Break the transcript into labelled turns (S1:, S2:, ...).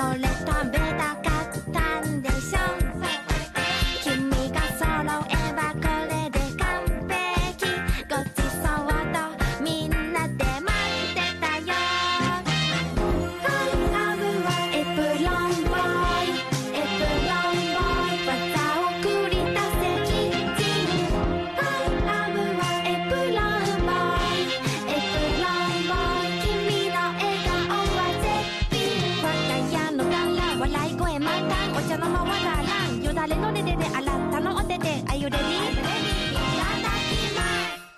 S1: Hola. お茶の間はならんよだれの